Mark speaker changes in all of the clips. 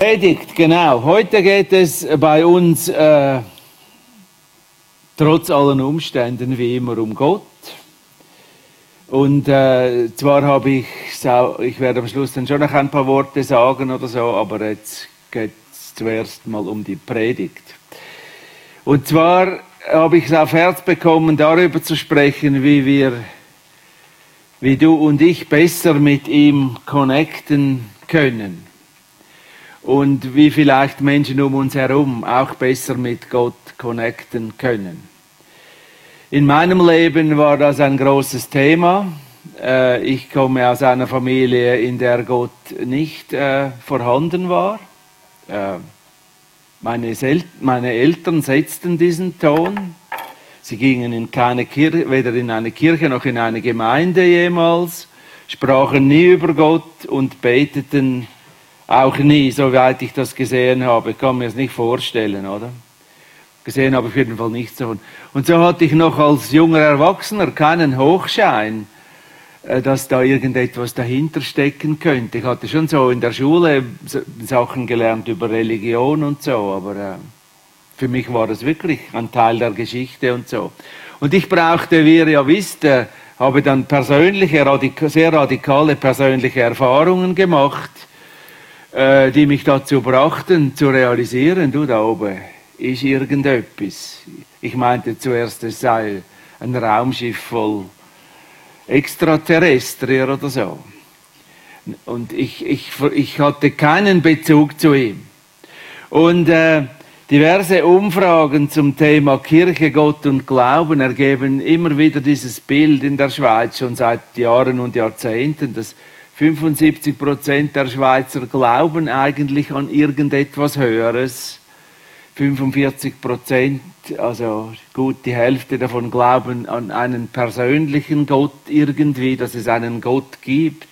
Speaker 1: Predigt, genau. Heute geht es bei uns äh, trotz allen Umständen wie immer um Gott. Und äh, zwar habe ich, ich werde am Schluss dann schon noch ein paar Worte sagen oder so, aber jetzt geht es zuerst mal um die Predigt. Und zwar habe ich es auf Herz bekommen, darüber zu sprechen, wie wir, wie du und ich besser mit ihm connecten können und wie vielleicht Menschen um uns herum auch besser mit Gott connecten können. In meinem Leben war das ein großes Thema. Äh, ich komme aus einer Familie, in der Gott nicht äh, vorhanden war. Äh, meine, meine Eltern setzten diesen Ton. Sie gingen in keine Kirche, weder in eine Kirche noch in eine Gemeinde jemals, sprachen nie über Gott und beteten auch nie, soweit ich das gesehen habe. Ich kann mir das nicht vorstellen, oder? Gesehen habe ich auf jeden Fall nicht so. Und so hatte ich noch als junger Erwachsener keinen Hochschein, äh, dass da irgendetwas dahinter stecken könnte. Ich hatte schon so in der Schule Sachen gelernt über Religion und so, aber äh, für mich war das wirklich ein Teil der Geschichte und so. Und ich brauchte, wie ihr ja wisst, äh, habe dann persönliche, sehr radikale persönliche Erfahrungen gemacht äh, die mich dazu brachten, zu realisieren, du da oben ist irgendetwas. Ich meinte zuerst, es sei ein Raumschiff voll Extraterrestrier oder so. Und ich, ich, ich hatte keinen Bezug zu ihm. Und äh, diverse Umfragen zum Thema Kirche, Gott und Glauben ergeben immer wieder dieses Bild in der Schweiz schon seit Jahren und Jahrzehnten, dass 75 Prozent der Schweizer glauben eigentlich an irgendetwas Höheres. 45 Prozent, also gut die Hälfte davon glauben an einen persönlichen Gott irgendwie, dass es einen Gott gibt.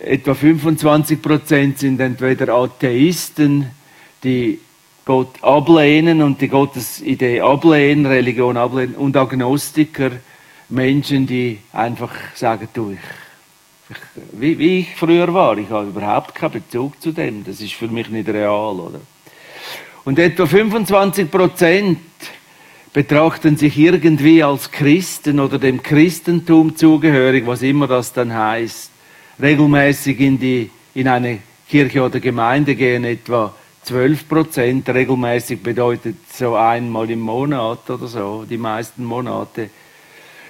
Speaker 1: Etwa 25 Prozent sind entweder Atheisten, die Gott ablehnen und die Gottesidee ablehnen, Religion ablehnen, und Agnostiker, Menschen, die einfach sagen, du, ich wie, wie ich früher war. Ich habe überhaupt keinen Bezug zu dem. Das ist für mich nicht real, oder? Und etwa 25 Prozent betrachten sich irgendwie als Christen oder dem Christentum zugehörig, was immer das dann heißt. Regelmäßig in, die, in eine Kirche oder Gemeinde gehen etwa 12 Prozent. Regelmäßig bedeutet so einmal im Monat oder so, die meisten Monate.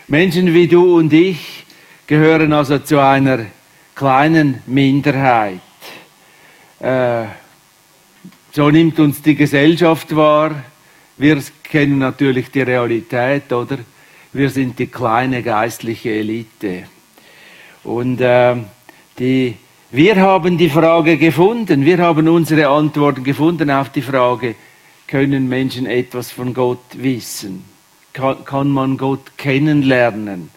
Speaker 1: Menschen wie du und ich gehören also zu einer kleinen Minderheit. Äh, so nimmt uns die Gesellschaft wahr. Wir kennen natürlich die Realität, oder? Wir sind die kleine geistliche Elite. Und äh, die, wir haben die Frage gefunden, wir haben unsere Antworten gefunden auf die Frage, können Menschen etwas von Gott wissen? Kann, kann man Gott kennenlernen?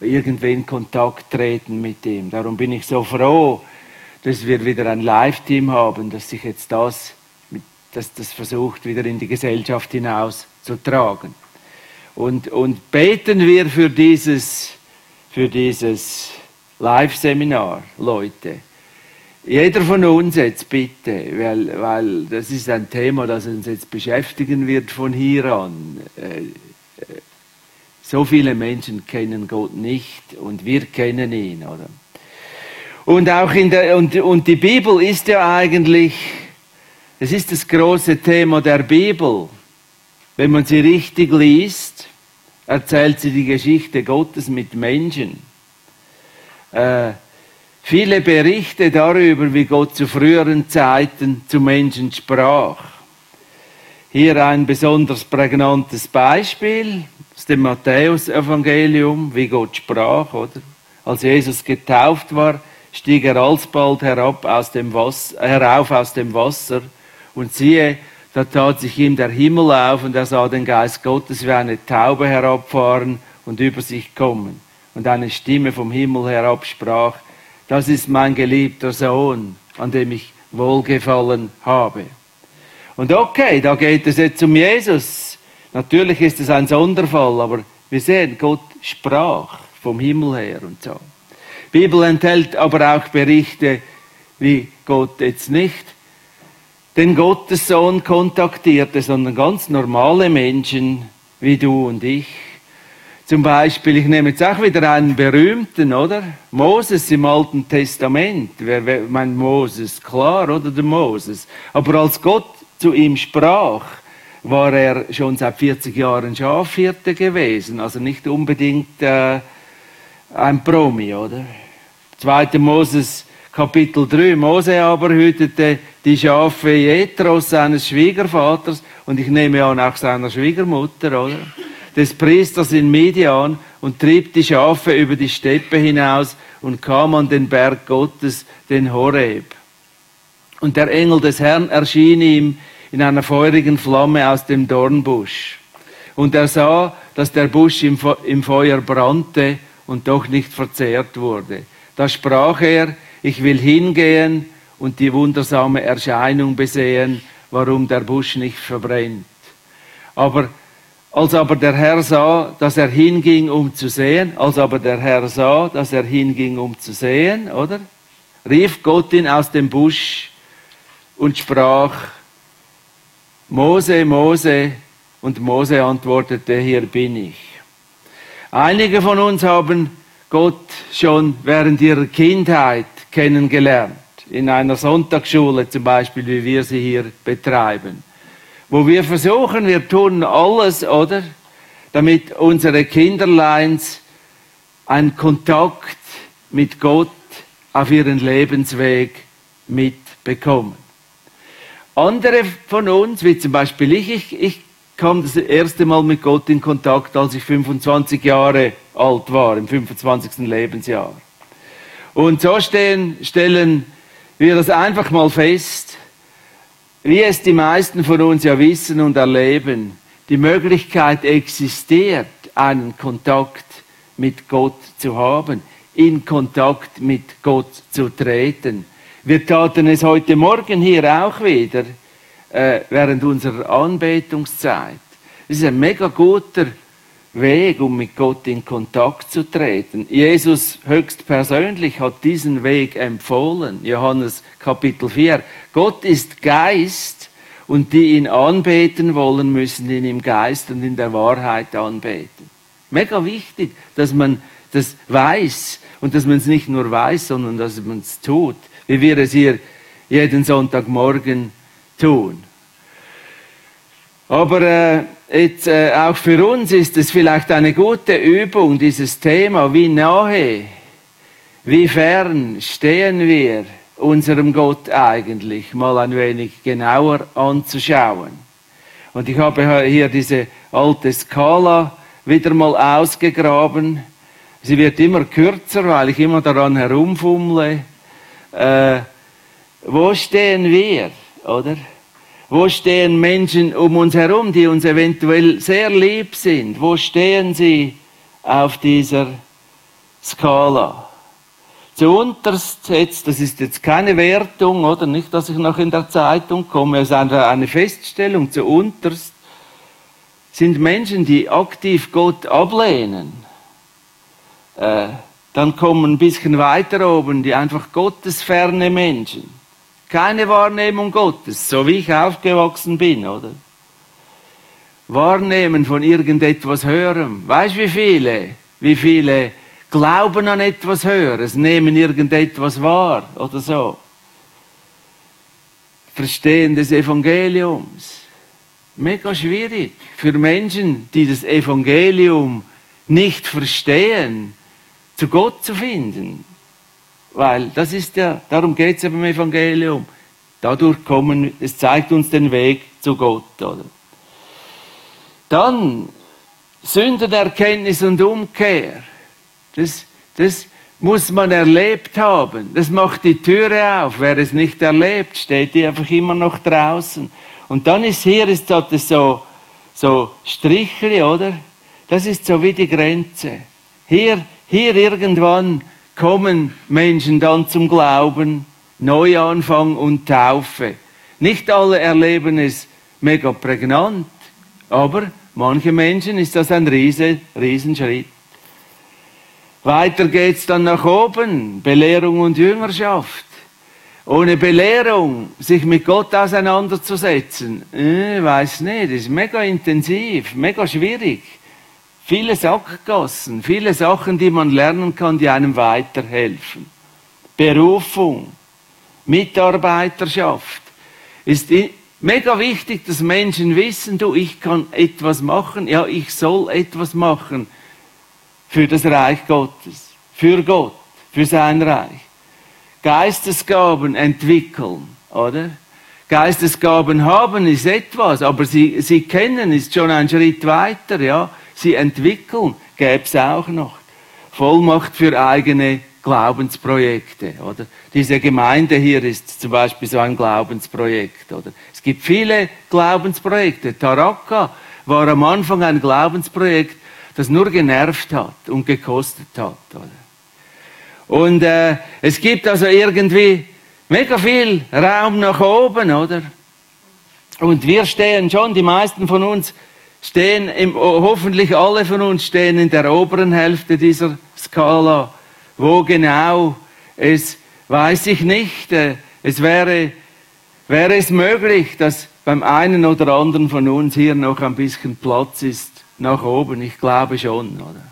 Speaker 1: Irgendwie in Kontakt treten mit ihm. Darum bin ich so froh, dass wir wieder ein Live-Team haben, dass sich jetzt das, dass das versucht, wieder in die Gesellschaft hinaus zu tragen. Und, und beten wir für dieses, für dieses Live-Seminar, Leute. Jeder von uns jetzt bitte, weil, weil das ist ein Thema, das uns jetzt beschäftigen wird von hier an. So viele Menschen kennen Gott nicht und wir kennen ihn, oder? Und auch in der, und, und die Bibel ist ja eigentlich, es ist das große Thema der Bibel. Wenn man sie richtig liest, erzählt sie die Geschichte Gottes mit Menschen. Äh, viele Berichte darüber, wie Gott zu früheren Zeiten zu Menschen sprach. Hier ein besonders prägnantes Beispiel aus dem Matthäus-Evangelium, wie Gott sprach, oder? Als Jesus getauft war, stieg er alsbald herab aus dem Wasser, herauf aus dem Wasser und siehe, da tat sich ihm der Himmel auf und er sah den Geist Gottes wie eine Taube herabfahren und über sich kommen. Und eine Stimme vom Himmel herab sprach, das ist mein geliebter Sohn, an dem ich wohlgefallen habe. Und okay, da geht es jetzt um Jesus. Natürlich ist es ein Sonderfall, aber wir sehen, Gott sprach vom Himmel her und so. Die Bibel enthält aber auch Berichte, wie Gott jetzt nicht den Gottessohn kontaktierte, sondern ganz normale Menschen wie du und ich. Zum Beispiel, ich nehme jetzt auch wieder einen berühmten, oder? Moses im Alten Testament. Wer, wer mein Moses? Klar, oder der Moses. Aber als Gott zu ihm sprach, war er schon seit 40 Jahren Schafhirte gewesen. Also nicht unbedingt äh, ein Promi, oder? 2. Moses Kapitel 3. Mose aber hütete die Schafe Jethros, seines Schwiegervaters, und ich nehme an auch seiner Schwiegermutter, oder? Des Priesters in Midian und trieb die Schafe über die Steppe hinaus und kam an den Berg Gottes, den Horeb. Und der Engel des Herrn erschien ihm in einer feurigen Flamme aus dem Dornbusch. Und er sah, dass der Busch im, Feuer brannte und doch nicht verzehrt wurde. Da sprach er, ich will hingehen und die wundersame Erscheinung besehen, warum der Busch nicht verbrennt. Aber als aber der Herr sah, dass er hinging, um zu sehen, als aber der Herr sah, dass er hinging, um zu sehen, oder? Rief Gott ihn aus dem Busch und sprach, Mose, Mose, und Mose antwortete, hier bin ich. Einige von uns haben Gott schon während ihrer Kindheit kennengelernt. In einer Sonntagsschule zum Beispiel, wie wir sie hier betreiben. Wo wir versuchen, wir tun alles, oder? Damit unsere Kinderleins einen Kontakt mit Gott auf ihren Lebensweg mitbekommen. Andere von uns, wie zum Beispiel ich, ich, ich kam das erste Mal mit Gott in Kontakt, als ich 25 Jahre alt war, im 25. Lebensjahr. Und so stehen, stellen wir das einfach mal fest, wie es die meisten von uns ja wissen und erleben. Die Möglichkeit existiert, einen Kontakt mit Gott zu haben, in Kontakt mit Gott zu treten. Wir taten es heute Morgen hier auch wieder, äh, während unserer Anbetungszeit. Es ist ein mega guter Weg, um mit Gott in Kontakt zu treten. Jesus höchstpersönlich hat diesen Weg empfohlen. Johannes Kapitel 4. Gott ist Geist und die ihn anbeten wollen, müssen ihn im Geist und in der Wahrheit anbeten. Mega wichtig, dass man das weiß und dass man es nicht nur weiß, sondern dass man es tut wie wir es hier jeden Sonntagmorgen tun. Aber äh, jetzt, äh, auch für uns ist es vielleicht eine gute Übung, dieses Thema, wie nahe, wie fern stehen wir unserem Gott eigentlich, mal ein wenig genauer anzuschauen. Und ich habe hier diese alte Skala wieder mal ausgegraben. Sie wird immer kürzer, weil ich immer daran herumfummle äh, wo stehen wir, oder? Wo stehen Menschen um uns herum, die uns eventuell sehr lieb sind? Wo stehen sie auf dieser Skala? Zuunterst jetzt, das ist jetzt keine Wertung, oder nicht, dass ich noch in der Zeitung komme, es ist eine Feststellung, zuunterst sind Menschen, die aktiv Gott ablehnen. Äh, dann kommen ein bisschen weiter oben die einfach gottesferne Menschen. Keine Wahrnehmung Gottes, so wie ich aufgewachsen bin, oder? Wahrnehmen von irgendetwas Hören. Weißt du, wie viele? Wie viele glauben an etwas Höheres, nehmen irgendetwas wahr oder so? Verstehen des Evangeliums. Mega schwierig für Menschen, die das Evangelium nicht verstehen zu Gott zu finden. Weil das ist ja, darum geht es ja beim Evangelium. Dadurch kommen, es zeigt uns den Weg zu Gott, oder? Dann Sündenerkenntnis und Umkehr. Das, das muss man erlebt haben. Das macht die Türe auf. Wer es nicht erlebt, steht die einfach immer noch draußen. Und dann ist hier, ist das so, so Strichli, oder? Das ist so wie die Grenze. Hier hier irgendwann kommen Menschen dann zum Glauben, Neuanfang und Taufe. Nicht alle erleben es mega prägnant, aber manche Menschen ist das ein riesen, Riesenschritt. Weiter geht's dann nach oben, Belehrung und Jüngerschaft. ohne Belehrung sich mit Gott auseinanderzusetzen, äh, weiß nicht, ist mega intensiv, mega schwierig. Viele Sackgassen, viele Sachen, die man lernen kann, die einem weiterhelfen. Berufung, Mitarbeiterschaft. Ist mega wichtig, dass Menschen wissen, du, ich kann etwas machen, ja, ich soll etwas machen für das Reich Gottes, für Gott, für sein Reich. Geistesgaben entwickeln, oder? Geistesgaben haben ist etwas, aber sie, sie kennen ist schon ein Schritt weiter, ja. Sie entwickeln, gäbe es auch noch. Vollmacht für eigene Glaubensprojekte, oder? Diese Gemeinde hier ist zum Beispiel so ein Glaubensprojekt, oder? Es gibt viele Glaubensprojekte. Taraka war am Anfang ein Glaubensprojekt, das nur genervt hat und gekostet hat, oder? Und äh, es gibt also irgendwie mega viel Raum nach oben, oder? Und wir stehen schon, die meisten von uns stehen, im, hoffentlich alle von uns stehen in der oberen Hälfte dieser Skala. Wo genau es, weiß ich nicht. Äh, es wäre, wäre es möglich, dass beim einen oder anderen von uns hier noch ein bisschen Platz ist nach oben. Ich glaube schon, oder?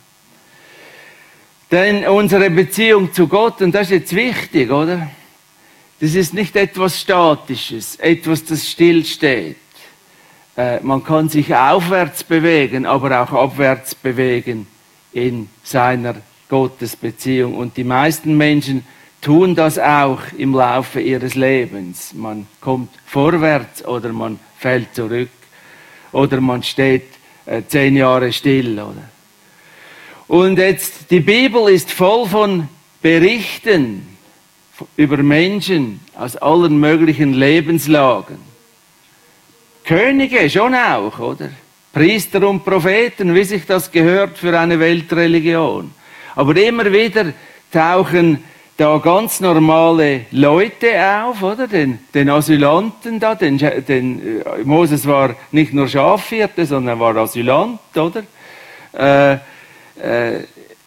Speaker 1: Denn unsere Beziehung zu Gott, und das ist jetzt wichtig, oder? Das ist nicht etwas Statisches, etwas, das stillsteht. Äh, man kann sich aufwärts bewegen, aber auch abwärts bewegen in seiner Gottesbeziehung. Und die meisten Menschen tun das auch im Laufe ihres Lebens. Man kommt vorwärts oder man fällt zurück oder man steht äh, zehn Jahre still. Oder? Und jetzt, die Bibel ist voll von Berichten über Menschen aus allen möglichen Lebenslagen. Könige schon auch, oder? Priester und Propheten, wie sich das gehört für eine Weltreligion. Aber immer wieder tauchen da ganz normale Leute auf, oder? Den, den Asylanten da, den, den, äh, Moses war nicht nur Schafhirte, sondern war Asylant, oder? Äh, äh,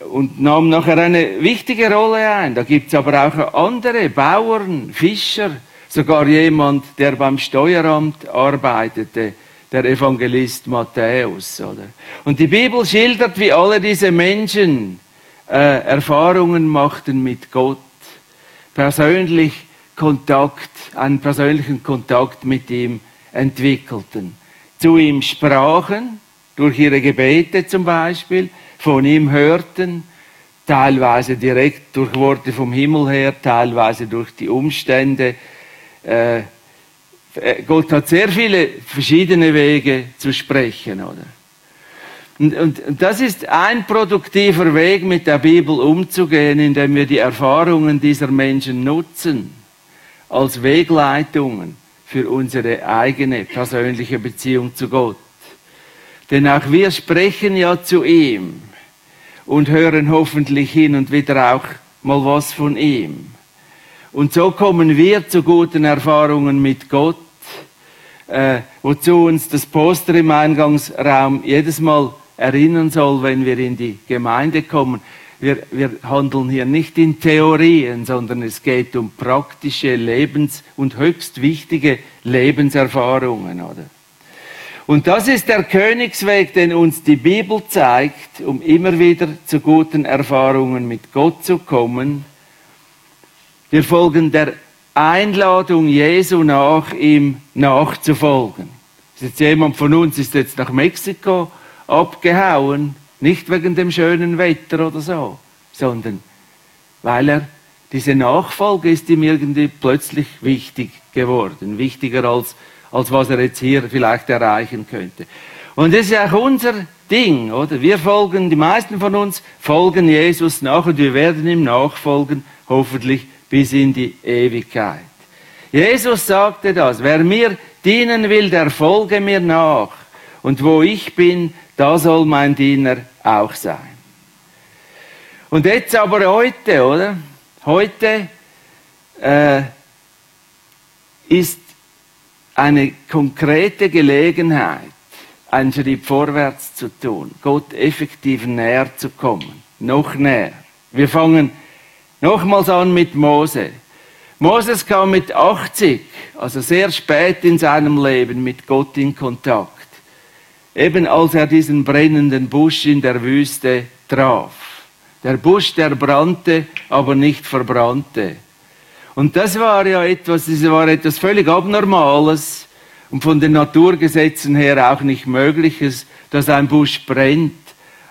Speaker 1: und nahm nachher eine wichtige Rolle ein. Da gibt es aber auch andere, Bauern, Fischer, sogar jemand, der beim Steueramt arbeitete, der Evangelist Matthäus. Oder? Und die Bibel schildert, wie alle diese Menschen äh, Erfahrungen machten mit Gott, persönlich Kontakt, einen persönlichen Kontakt mit ihm entwickelten, zu ihm sprachen, durch ihre Gebete zum Beispiel, von ihm hörten, teilweise direkt durch Worte vom Himmel her, teilweise durch die Umstände. Äh, äh, Gott hat sehr viele verschiedene Wege zu sprechen, oder? Und, und, und, das ist ein produktiver Weg, mit der Bibel umzugehen, indem wir die Erfahrungen dieser Menschen nutzen als Wegleitungen für unsere eigene persönliche Beziehung zu Gott. Denn auch wir sprechen ja zu ihm und hören hoffentlich hin und wieder auch mal was von ihm. Und so kommen wir zu guten Erfahrungen mit Gott, äh, wozu uns das Poster im Eingangsraum jedes Mal erinnern soll, wenn wir in die Gemeinde kommen. Wir, wir handeln hier nicht in Theorien, sondern es geht um praktische Lebens- und höchst wichtige Lebenserfahrungen, oder? Und das ist der Königsweg, den uns die Bibel zeigt, um immer wieder zu guten Erfahrungen mit Gott zu kommen. Wir folgen der Einladung Jesu nach, ihm nachzufolgen. Ist jetzt jemand von uns ist jetzt nach Mexiko abgehauen, nicht wegen dem schönen Wetter oder so, sondern weil er diese Nachfolge ist ihm irgendwie plötzlich wichtig geworden, wichtiger als als was er jetzt hier vielleicht erreichen könnte. Und das ist auch unser Ding, oder? Wir folgen, die meisten von uns folgen Jesus nach und wir werden ihm nachfolgen, hoffentlich bis in die Ewigkeit. Jesus sagte das, wer mir dienen will, der folge mir nach. Und wo ich bin, da soll mein Diener auch sein. Und jetzt aber heute, oder? Heute äh, ist eine konkrete Gelegenheit, einen Schritt vorwärts zu tun, Gott effektiv näher zu kommen, noch näher. Wir fangen nochmals an mit Mose. Moses kam mit 80, also sehr spät in seinem Leben, mit Gott in Kontakt. Eben als er diesen brennenden Busch in der Wüste traf. Der Busch, der brannte, aber nicht verbrannte. Und das war ja etwas, das war etwas völlig Abnormales und von den Naturgesetzen her auch nicht Mögliches, dass ein Busch brennt,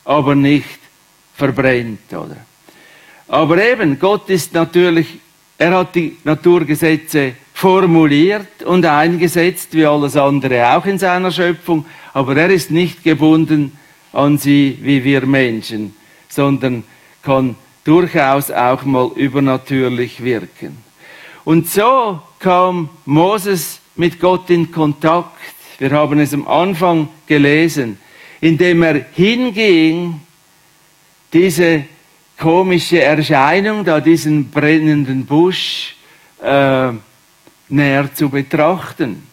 Speaker 1: aber nicht verbrennt, oder? Aber eben, Gott ist natürlich er hat die Naturgesetze formuliert und eingesetzt, wie alles andere auch in seiner Schöpfung, aber er ist nicht gebunden an sie wie wir Menschen, sondern kann durchaus auch mal übernatürlich wirken. Und so kam Moses mit Gott in Kontakt. Wir haben es am Anfang gelesen, indem er hinging, diese komische Erscheinung, da diesen brennenden Busch äh, näher zu betrachten.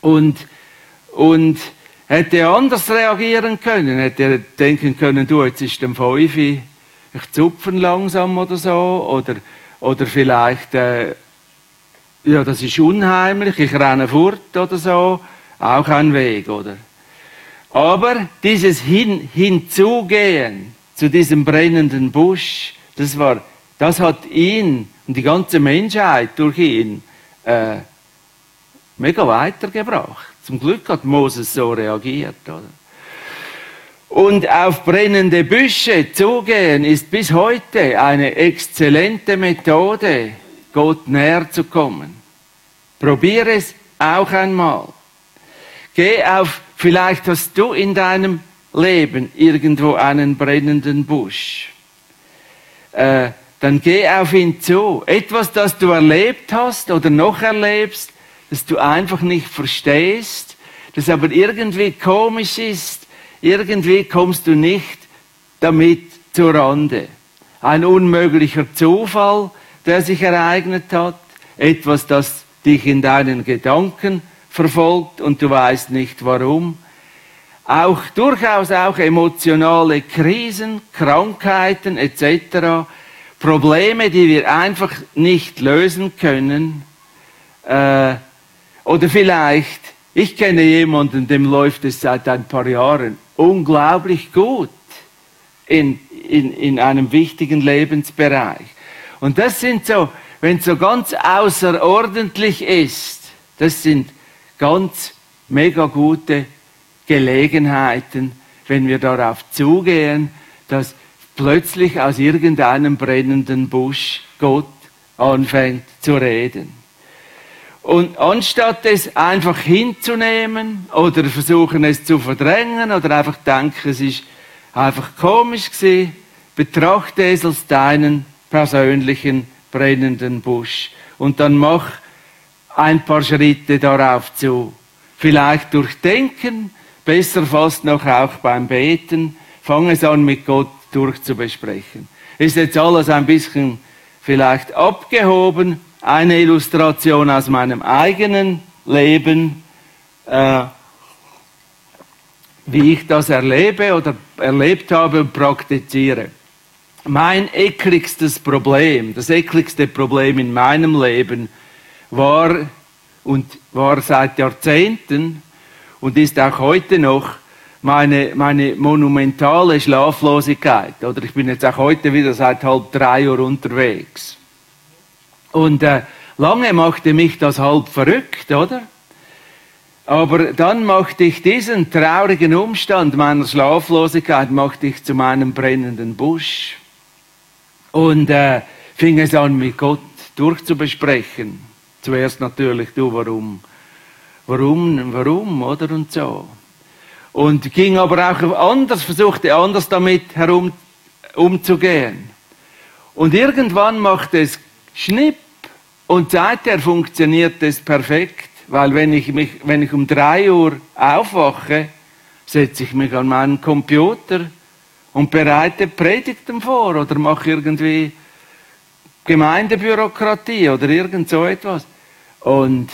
Speaker 1: Und, und hätte anders reagieren können, hätte denken können, du, jetzt ist dem Feufi, ich zupfen langsam oder so, oder, oder vielleicht, äh, ja, das ist unheimlich, ich renne fort oder so, auch ein Weg, oder? Aber dieses Hin Hinzugehen, zu diesem brennenden Busch, das war, das hat ihn und die ganze Menschheit durch ihn äh, mega weitergebracht. Zum Glück hat Moses so reagiert, oder? Und auf brennende Büsche zugehen ist bis heute eine exzellente Methode, Gott näher zu kommen. Probiere es auch einmal. Geh auf, vielleicht hast du in deinem Leben irgendwo einen brennenden Busch, äh, dann geh auf ihn zu. Etwas, das du erlebt hast oder noch erlebst, das du einfach nicht verstehst, das aber irgendwie komisch ist, irgendwie kommst du nicht damit zur Rande. Ein unmöglicher Zufall, der sich ereignet hat, etwas, das dich in deinen Gedanken verfolgt und du weißt nicht warum auch durchaus auch emotionale Krisen, Krankheiten etc., Probleme, die wir einfach nicht lösen können. Äh, oder vielleicht, ich kenne jemanden, dem läuft es seit ein paar Jahren unglaublich gut in, in, in einem wichtigen Lebensbereich. Und das sind so, wenn es so ganz außerordentlich ist, das sind ganz mega gute Gelegenheiten, wenn wir darauf zugehen, dass plötzlich aus irgendeinem brennenden Busch Gott anfängt zu reden. Und anstatt es einfach hinzunehmen oder versuchen es zu verdrängen oder einfach denken, es ist einfach komisch gewesen, betrachte es als deinen persönlichen brennenden Busch und dann mach ein paar Schritte darauf zu. Vielleicht durchdenken, Besser fast noch auch beim Beten. Fang es an, mit Gott durchzubesprechen. Ist jetzt alles ein bisschen vielleicht abgehoben. Eine Illustration aus meinem eigenen Leben, äh, wie ich das erlebe oder erlebt habe und praktiziere. Mein ekligstes Problem, das ekligste Problem in meinem Leben war und war seit Jahrzehnten und ist auch heute noch meine, meine monumentale Schlaflosigkeit. Oder ich bin jetzt auch heute wieder seit halb drei Uhr unterwegs. Und äh, lange machte mich das halb verrückt, oder? Aber dann machte ich diesen traurigen Umstand meiner Schlaflosigkeit machte ich zu meinem brennenden Busch und äh, fing es an, mit Gott durchzubesprechen. Zuerst natürlich, du, warum warum, warum, oder und so. Und ging aber auch anders, versuchte anders damit herum umzugehen. Und irgendwann macht es Schnipp und seither funktioniert es perfekt, weil wenn ich, mich, wenn ich um drei Uhr aufwache, setze ich mich an meinen Computer und bereite Predigten vor oder mache irgendwie Gemeindebürokratie oder irgend so etwas. Und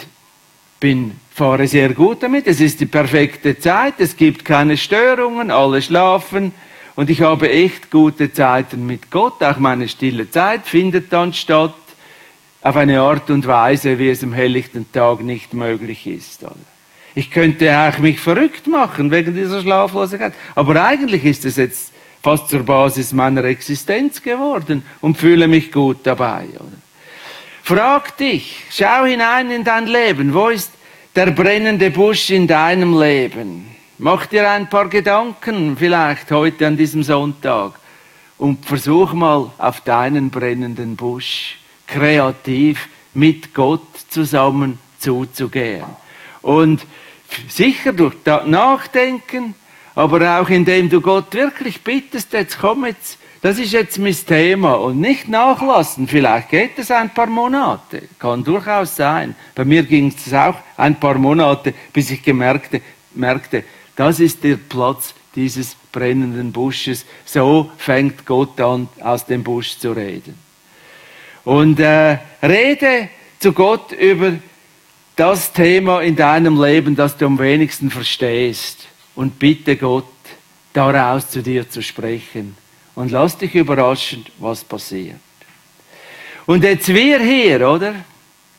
Speaker 1: bin, fahre sehr gut damit. Es ist die perfekte Zeit, es gibt keine Störungen, alle schlafen und ich habe echt gute Zeiten mit Gott. Auch meine stille Zeit findet dann statt. auf eine Art und Weise, wie es am helllichten Tag nicht möglich ist. Ich könnte auch mich verrückt machen wegen dieser Schlaflosigkeit. Aber eigentlich ist es jetzt fast zur Basis meiner Existenz geworden und fühle mich gut dabei. Frag dich, schau hinein in dein Leben. Wo ist der brennende Busch in deinem Leben? Mach dir ein paar Gedanken vielleicht heute an diesem Sonntag und versuch mal auf deinen brennenden Busch kreativ mit Gott zusammen zuzugehen. Und sicher durch Nachdenken, aber auch indem du Gott wirklich bittest, jetzt komm jetzt, das ist jetzt mein Thema und nicht nachlassen. Vielleicht geht es ein paar Monate, kann durchaus sein. Bei mir ging es auch ein paar Monate, bis ich gemerkte, merkte, das ist der Platz dieses brennenden Busches. So fängt Gott an, aus dem Busch zu reden. Und äh, rede zu Gott über das Thema in deinem Leben, das du am wenigsten verstehst. Und bitte Gott, daraus zu dir zu sprechen. Und lass dich überraschen, was passiert. Und jetzt wir hier, oder?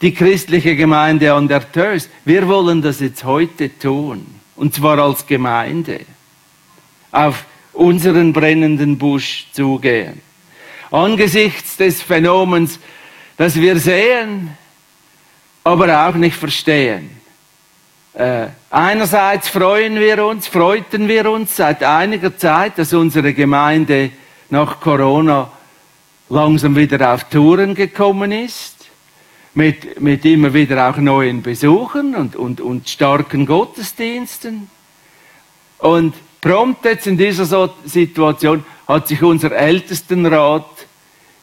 Speaker 1: Die christliche Gemeinde an der Tös, wir wollen das jetzt heute tun. Und zwar als Gemeinde. Auf unseren brennenden Busch zugehen angesichts des Phänomens, das wir sehen, aber auch nicht verstehen. Äh, einerseits freuen wir uns, freuten wir uns seit einiger Zeit, dass unsere Gemeinde nach Corona langsam wieder auf Touren gekommen ist, mit, mit immer wieder auch neuen Besuchen und, und, und starken Gottesdiensten. Und prompt jetzt in dieser Situation hat sich unser Ältestenrat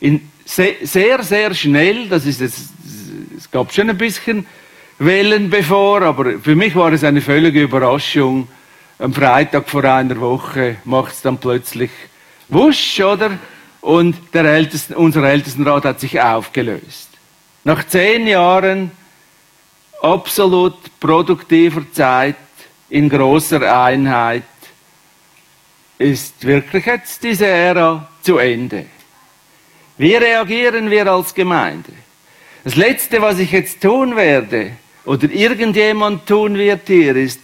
Speaker 1: in sehr, sehr schnell, das ist jetzt, es gab schon ein bisschen Wellen bevor, aber für mich war es eine völlige Überraschung. Am Freitag vor einer Woche macht es dann plötzlich wusch, oder? Und der Ältesten, unser Ältestenrat hat sich aufgelöst. Nach zehn Jahren absolut produktiver Zeit in großer Einheit ist wirklich jetzt diese Ära zu Ende. Wie reagieren wir als Gemeinde? Das Letzte, was ich jetzt tun werde, oder irgendjemand tun wird hier, ist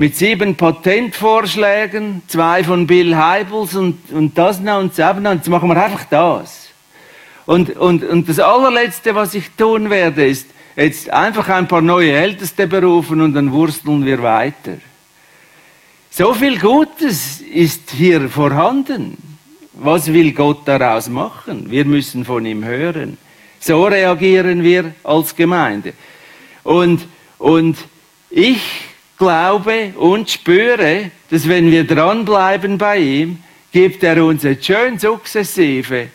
Speaker 1: mit sieben Patentvorschlägen, zwei von Bill Heibels und, und das noch und das noch, jetzt machen wir einfach das. Und, und, und das allerletzte, was ich tun werde, ist jetzt einfach ein paar neue Älteste berufen und dann wursteln wir weiter. So viel Gutes ist hier vorhanden. Was will Gott daraus machen? Wir müssen von ihm hören. So reagieren wir als Gemeinde. Und, und ich glaube und spüre, dass wenn wir dranbleiben bei ihm, gibt er uns jetzt schön sukzessive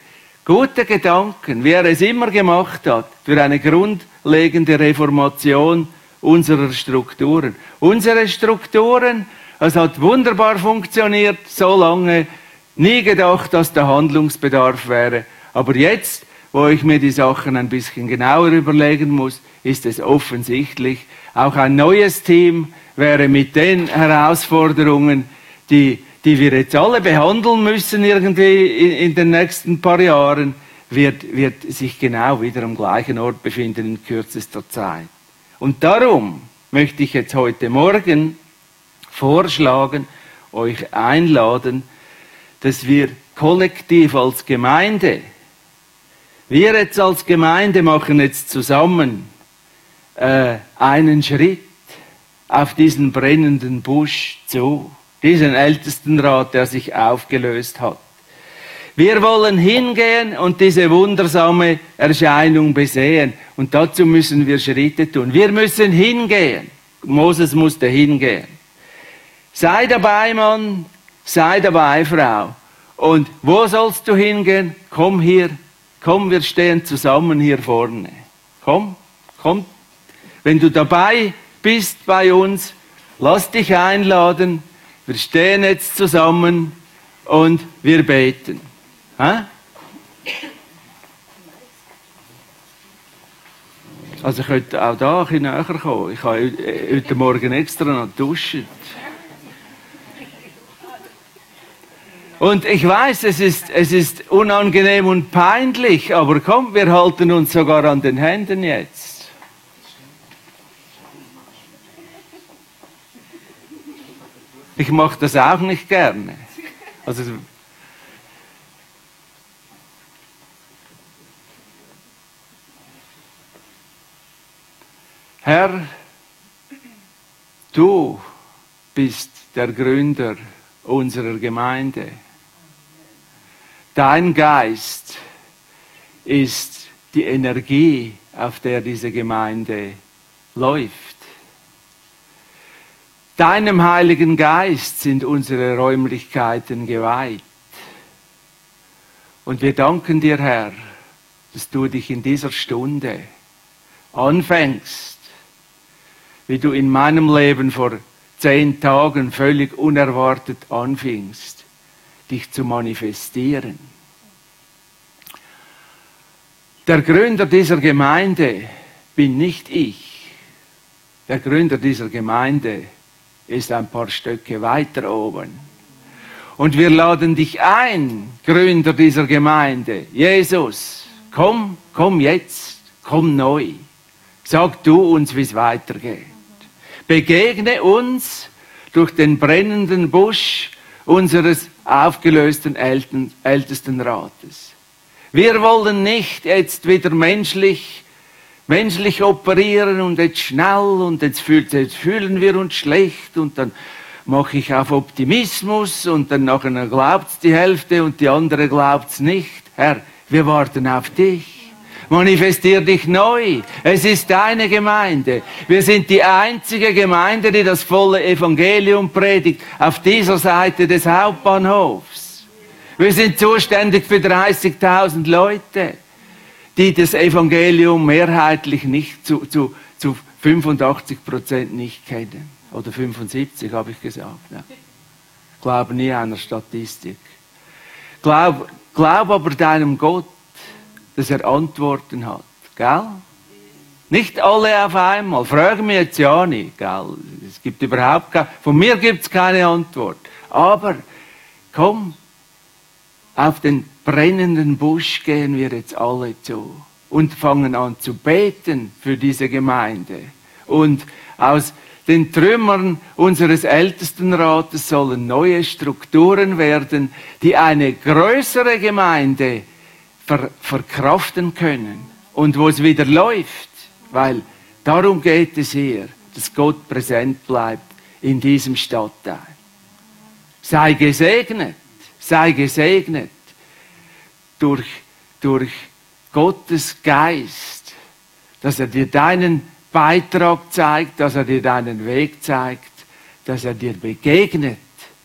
Speaker 1: gute Gedanken, wie er es immer gemacht hat, für eine grundlegende Reformation unserer Strukturen. Unsere Strukturen es hat wunderbar funktioniert, so lange. Nie gedacht, dass der Handlungsbedarf wäre. Aber jetzt, wo ich mir die Sachen ein bisschen genauer überlegen muss, ist es offensichtlich, auch ein neues Team wäre mit den Herausforderungen, die, die wir jetzt alle behandeln müssen irgendwie in, in den nächsten paar Jahren, wird, wird sich genau wieder am gleichen Ort befinden in kürzester Zeit. Und darum möchte ich jetzt heute Morgen vorschlagen, euch einladen, dass wir kollektiv als Gemeinde, wir jetzt als Gemeinde machen jetzt zusammen äh, einen Schritt auf diesen brennenden Busch zu, diesen Ältestenrat, der sich aufgelöst hat. Wir wollen hingehen und diese wundersame Erscheinung besehen. Und dazu müssen wir Schritte tun. Wir müssen hingehen. Moses musste hingehen. Sei dabei, Mann, sei dabei, Frau. Und wo sollst du hingehen? Komm hier, komm, wir stehen zusammen hier vorne. Komm, komm. Wenn du dabei bist bei uns, lass dich einladen. Wir stehen jetzt zusammen und wir beten. Ha? Also ich könnte auch da ein näher kommen. Ich habe heute Morgen extra noch duschen. Und ich weiß, es ist, es ist unangenehm und peinlich, aber komm, wir halten uns sogar an den Händen jetzt. Ich mache das auch nicht gerne. Also, Herr, du bist der Gründer unserer Gemeinde. Dein Geist ist die Energie, auf der diese Gemeinde läuft. Deinem Heiligen Geist sind unsere Räumlichkeiten geweiht. Und wir danken dir, Herr, dass du dich in dieser Stunde anfängst, wie du in meinem Leben vor zehn Tagen völlig unerwartet anfingst, dich zu manifestieren. Der Gründer dieser Gemeinde bin nicht ich. Der Gründer dieser Gemeinde ist ein paar Stöcke weiter oben. Und wir laden dich ein, Gründer dieser Gemeinde. Jesus, komm, komm jetzt, komm neu. Sag du uns, wie es weitergeht. Begegne uns durch den brennenden Busch unseres aufgelösten Ältesten Rates. Wir wollen nicht jetzt wieder menschlich, menschlich operieren und jetzt schnell und jetzt, fühlt, jetzt fühlen wir uns schlecht und dann mache ich auf Optimismus und dann nachher glaubt's die Hälfte und die andere glaubt's nicht. Herr, wir warten auf dich. Manifestier dich neu. Es ist deine Gemeinde. Wir sind die einzige Gemeinde, die das volle Evangelium predigt auf dieser Seite des Hauptbahnhofs. Wir sind zuständig für 30.000 Leute, die das Evangelium mehrheitlich nicht zu, zu, zu 85 Prozent nicht kennen. Oder 75% habe ich gesagt. Ja. Glaub nie einer Statistik. Glaub, glaub aber deinem Gott dass er Antworten hat. Gell? Nicht alle auf einmal. Fragen mich jetzt ja nicht. Gell? Es gibt überhaupt keine, von mir gibt es keine Antwort. Aber komm, auf den brennenden Busch gehen wir jetzt alle zu und fangen an zu beten für diese Gemeinde. Und aus den Trümmern unseres Ältestenrates sollen neue Strukturen werden, die eine größere Gemeinde ver verkraften können und wo es wieder läuft, weil darum geht es hier, dass Gott präsent bleibt in diesem Stadtteil. Sei gesegnet, sei gesegnet durch, durch Gottes Geist, dass er dir deinen Beitrag zeigt, dass er dir deinen Weg zeigt, dass er dir begegnet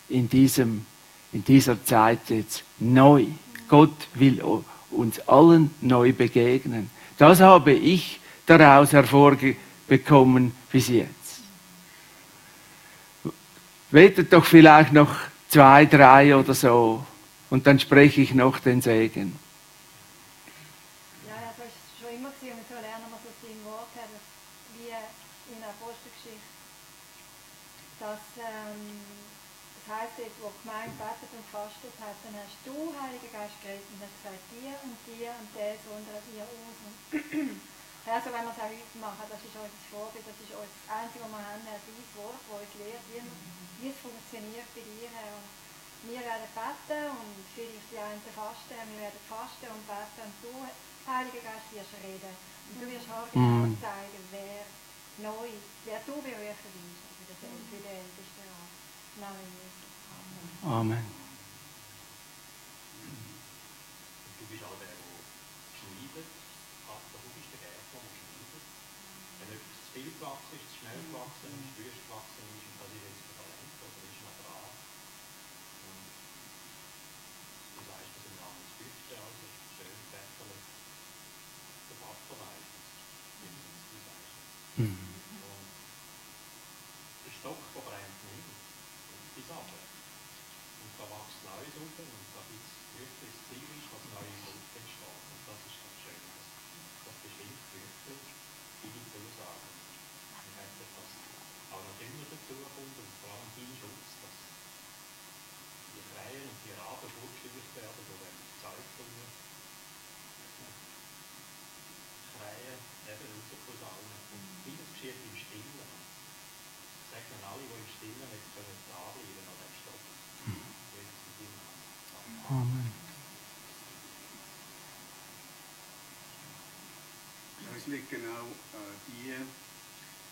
Speaker 1: in, diesem, in dieser Zeit jetzt neu. Gott will uns allen neu begegnen. Das habe ich daraus hervorbekommen bis jetzt. Wetet doch vielleicht noch zwei, drei oder so und dann spreche ich noch den Segen.
Speaker 2: Ja, es ist schon immer gewesen, und so lernen wir das im Wort, wie in der Apostelgeschichte, dass ähm, heißt jetzt, wo die Gemeinde betet und fastet hat, dann hast du, Heiliger Geist, geredet und hast gesagt, dir und dir und der sondern ihr aus. also wenn wir es auch heute machen, das ist unser Vorbild, das ist das Einzige, was wir haben, dein Wort, das uns lehrt, wie, wie es funktioniert bei dir. Und wir werden beten und vielleicht die einen fasten, wir werden fasten und beten und du, Heiliger Geist, wirst reden. Und du wirst genau mm. zeigen, wer neu, wer du berufen willst, also für den Ältesten. Nein.
Speaker 1: Amen.
Speaker 3: Du bist auch der, der schneidet. Du bist der Gärtner, der schneidet. Wenn etwas zu viel gewachsen ist, zu schnell gewachsen ist, zu wüst gewachsen ist, und das ist jetzt ein Talent oder ist noch dran. Und du sagst, das sind alles Früchte, also schön Gärtner, der Fachbereich, wie du sagst. Und der Stock verbrennt nicht, die Sache da wächst Neues raus und da gibt es wirklich das Ziel ist, was Neues raus entsteht. Und das ist das Schöne, dass bestimmt Früchte in die Zusagen. Ich denke, dass auch noch immer dazu kommt und vor allem dein Schutz, dass die Krähen und die Raben
Speaker 4: liegt genau äh, die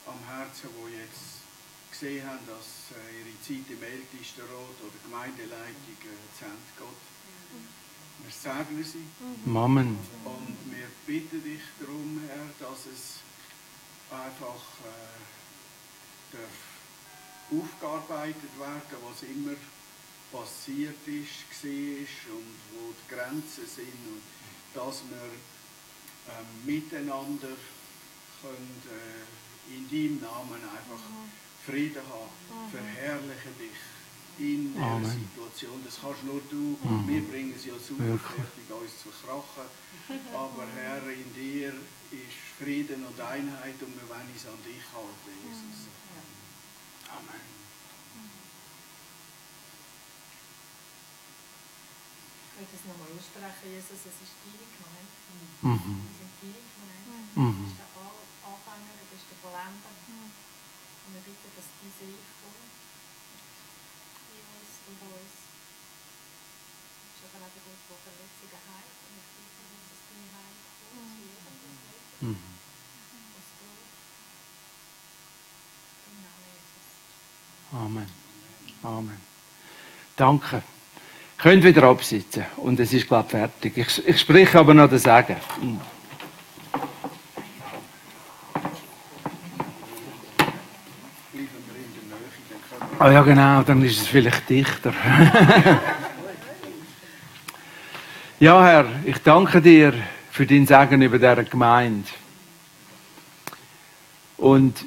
Speaker 4: am Herzen, die jetzt gesehen haben, dass äh, ihre Zeit im Ältestenrat oder Gemeindeleitung äh, zu Ende geht. Wir segnen sie
Speaker 1: Amen.
Speaker 4: und wir bitten dich darum, Herr, dass es einfach äh, darf aufgearbeitet werden, was immer passiert ist, gesehen ist und wo die Grenzen sind und dass wir ähm, miteinander können, äh, in deinem Namen einfach Frieden haben. Verherrliche dich in dieser
Speaker 1: Amen.
Speaker 4: Situation. Das kannst nur du.
Speaker 1: Mhm.
Speaker 4: Wir bringen es ja super
Speaker 1: Wirklich.
Speaker 4: fertig, uns zu krachen. Aber Herr, in dir ist Frieden und Einheit und wir wollen es an dich halten, Jesus. Amen.
Speaker 5: Ich will das nochmal aussprechen, Jesus, es ist deine Gemeinde.
Speaker 1: Mhm.
Speaker 5: Es sind deine Gemeinde.
Speaker 1: Mhm.
Speaker 5: Du bist der Anfänger, du bist der Vollender. Und wir bitten, dass dein Sieg kommt. In uns, durch uns. Du bist aber auch der Gott, der Verletzungen heilt. Und ich bitte dass deine Heilung kommt
Speaker 1: Mhm.
Speaker 5: was braucht. Im Namen Jesus.
Speaker 1: Amen. Amen. Danke. Könnt wieder absitzen. Und es ist, glaube ich, fertig. Ich, ich spreche aber noch den Sagen. Ah ja, genau, dann ist es vielleicht dichter. ja, Herr, ich danke dir für dein Segen über dieser Gemeinde. Und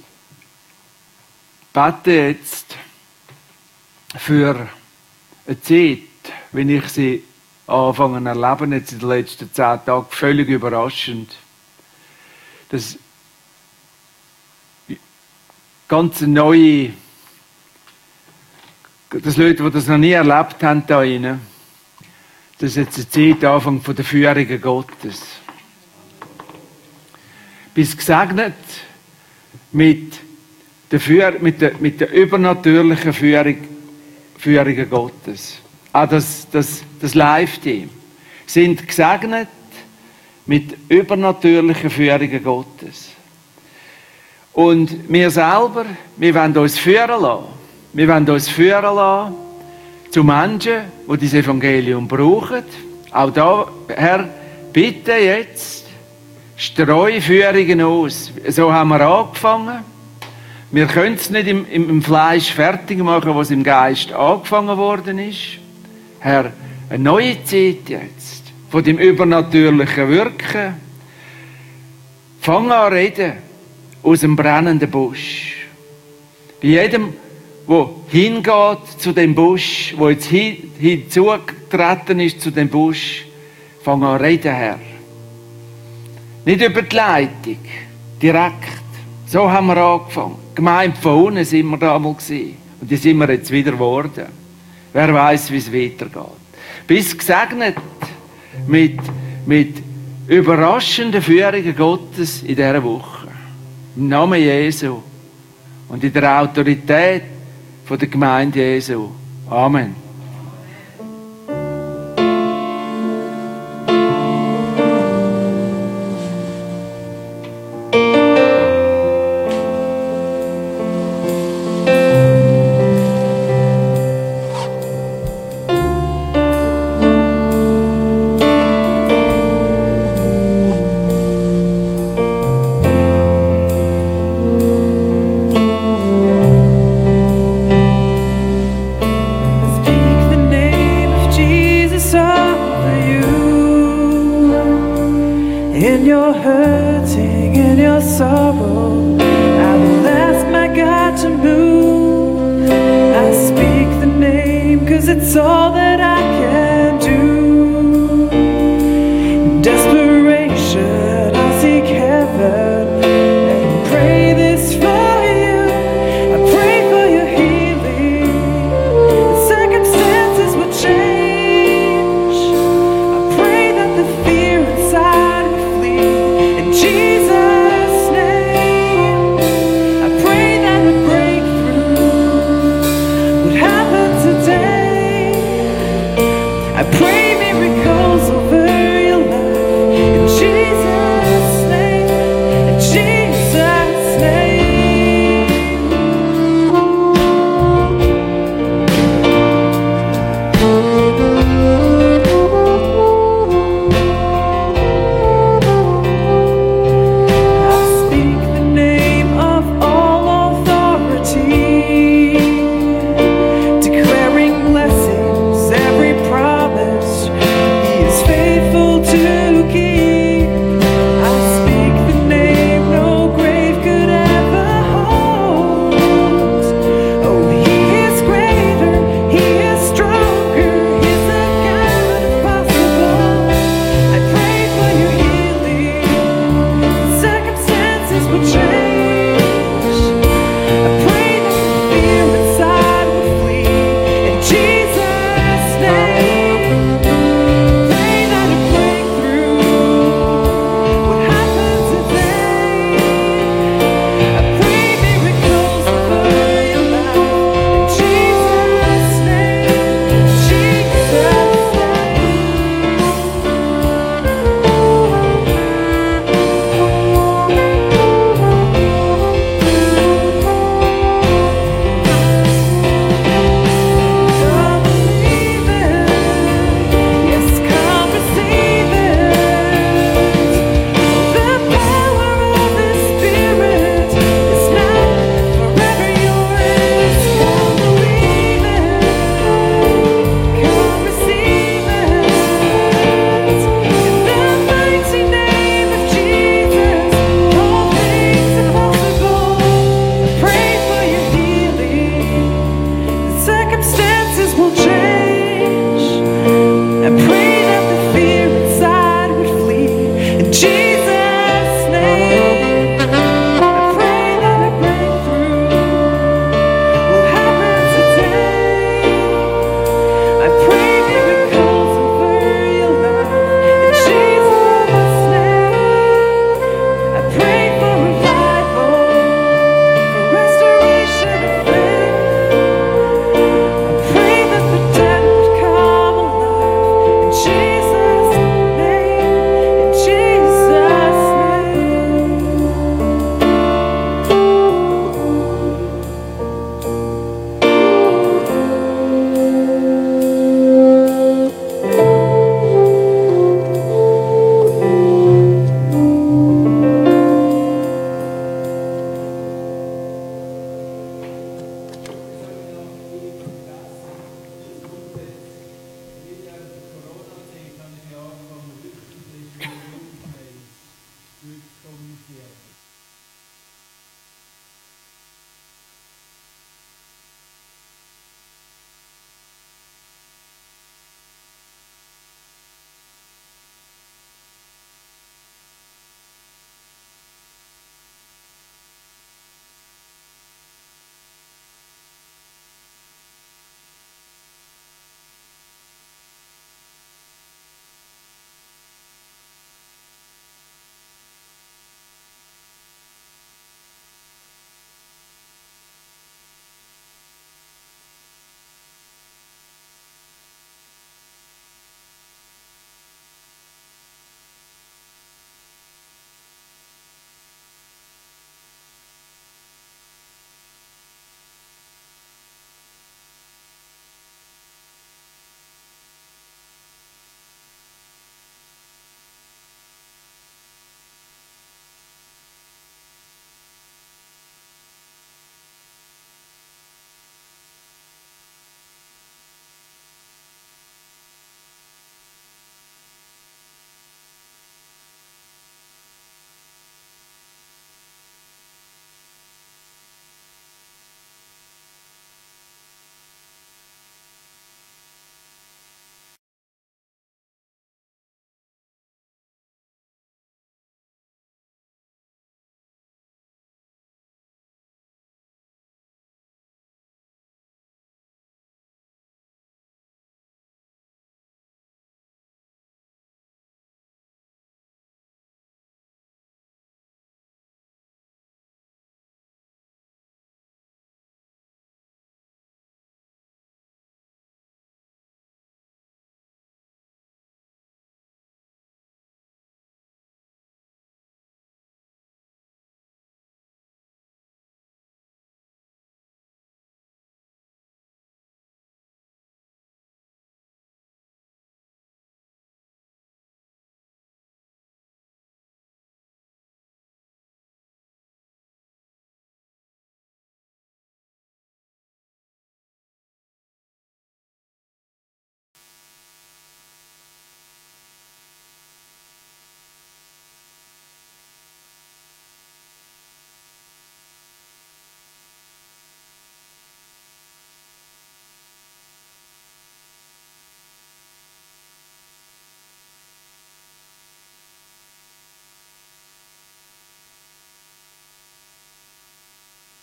Speaker 1: bete jetzt für eine Zeit, wenn ich sie anfangen zu erleben, jetzt in den letzten zehn Tagen, völlig überraschend. Das ganz neue dass Leute, die das noch nie erlebt haben da rein, das ist jetzt eine Zeit Anfang von der Führung Gottes. Bist gesegnet mit der, mit der, mit der übernatürlichen Führung, Führung Gottes. Auch das, das, das Live-Team sind gesegnet mit übernatürlichen Führungen Gottes. Und wir selber, wir wollen uns führen lassen. Wir wollen uns führen lassen zu Menschen, die dieses Evangelium brauchen. Auch da, Herr, bitte jetzt, streue Führungen aus. So haben wir angefangen. Wir können es nicht im, im Fleisch fertig machen, was im Geist angefangen worden ist. Herr, eine neue Zeit jetzt, von dem übernatürlichen Wirken. Fang an reden aus dem brennenden Busch. Bei jedem, wo hingeht zu dem Busch, wo jetzt hin, hinzugetreten ist zu dem Busch, fang an reden, Herr. Nicht über die Leitung, direkt. So haben wir angefangen. Gemeint von unten sind wir damals gewesen. Und die sind wir jetzt wieder geworden. Wer weiß, wie es weitergeht. Bis gesegnet mit, mit überraschenden Führungen Gottes in dieser Woche. Im Namen Jesu. Und in der Autorität von der Gemeinde Jesu. Amen.
Speaker 6: Jesus.